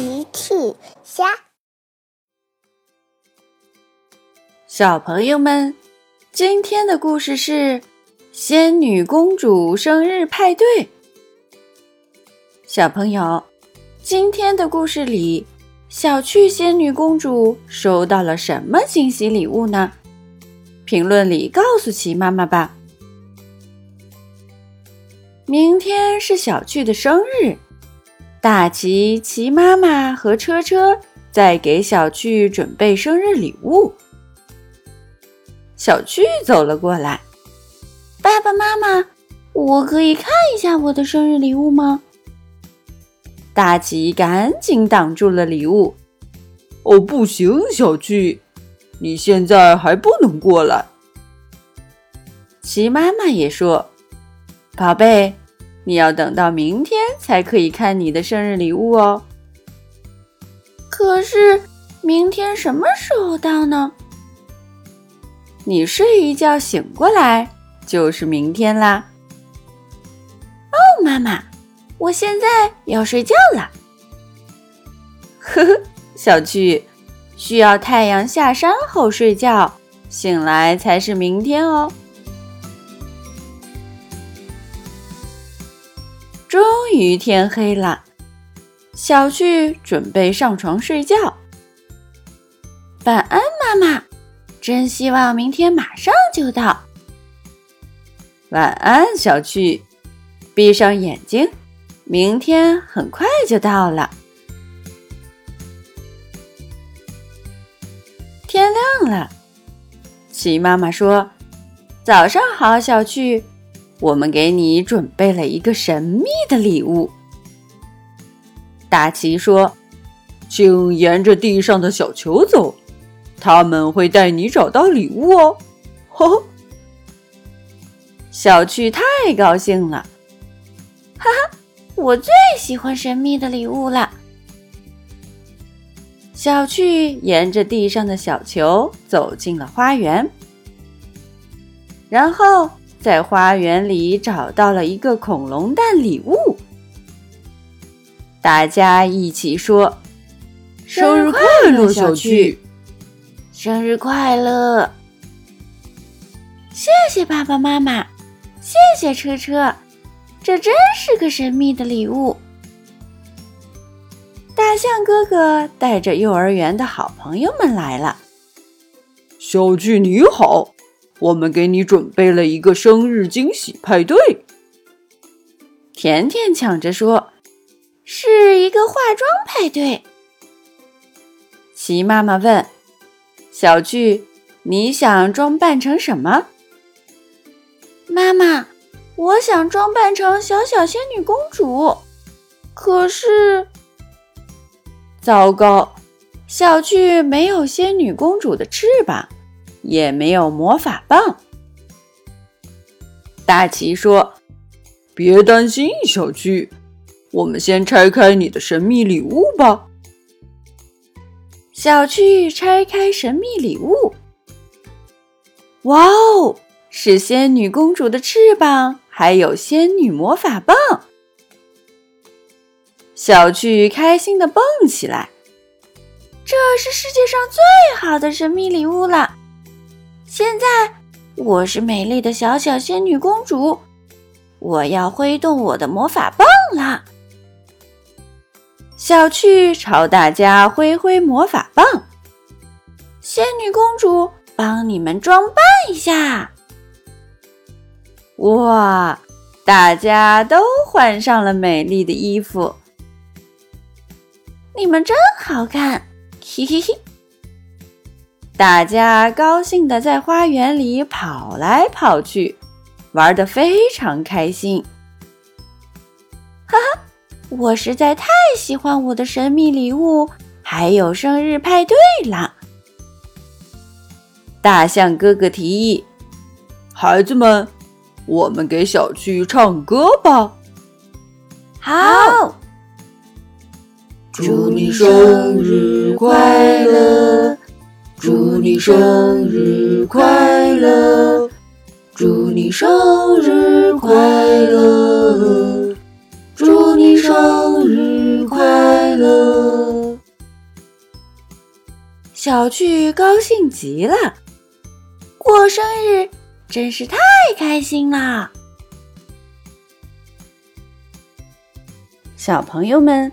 奇趣虾，小朋友们，今天的故事是仙女公主生日派对。小朋友，今天的故事里，小趣仙女公主收到了什么惊喜礼物呢？评论里告诉奇妈妈吧。明天是小趣的生日。大奇、奇妈妈和车车在给小趣准备生日礼物。小趣走了过来，爸爸妈妈，我可以看一下我的生日礼物吗？大奇赶紧挡住了礼物。哦，不行，小趣，你现在还不能过来。奇妈妈也说：“宝贝。”你要等到明天才可以看你的生日礼物哦。可是明天什么时候到呢？你睡一觉醒过来就是明天啦。哦，妈妈，我现在要睡觉了。呵呵，小趣，需要太阳下山后睡觉，醒来才是明天哦。终于天黑了，小趣准备上床睡觉。晚安，妈妈。真希望明天马上就到。晚安，小趣。闭上眼睛，明天很快就到了。天亮了，齐妈妈说：“早上好，小趣。”我们给你准备了一个神秘的礼物。大奇说：“请沿着地上的小球走，他们会带你找到礼物哦。”呵，小趣太高兴了，哈哈，我最喜欢神秘的礼物了。小趣沿着地上的小球走进了花园，然后。在花园里找到了一个恐龙蛋礼物，大家一起说：“生日快乐，小趣！生日快乐！”谢谢爸爸妈妈，谢谢车车，这真是个神秘的礼物。大象哥哥带着幼儿园的好朋友们来了，小巨你好。我们给你准备了一个生日惊喜派对。甜甜抢着说：“是一个化妆派对。”齐妈妈问：“小巨，你想装扮成什么？”妈妈，我想装扮成小小仙女公主。可是，糟糕，小巨没有仙女公主的翅膀。也没有魔法棒。大奇说：“别担心，小趣，我们先拆开你的神秘礼物吧。”小趣拆开神秘礼物，哇哦，是仙女公主的翅膀，还有仙女魔法棒。小趣开心的蹦起来：“这是世界上最好的神秘礼物了！”现在我是美丽的小小仙女公主，我要挥动我的魔法棒啦！小趣朝大家挥挥魔法棒，仙女公主帮你们装扮一下。哇，大家都换上了美丽的衣服，你们真好看，嘿嘿嘿。大家高兴地在花园里跑来跑去，玩得非常开心。哈哈，我实在太喜欢我的神秘礼物，还有生日派对啦。大象哥哥提议：“孩子们，我们给小趣唱歌吧。”好，祝你生日快乐。祝你生日快乐！祝你生日快乐！祝你生日快乐！小趣高兴极了，过生日真是太开心了。小朋友们，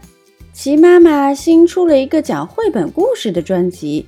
齐妈妈新出了一个讲绘本故事的专辑，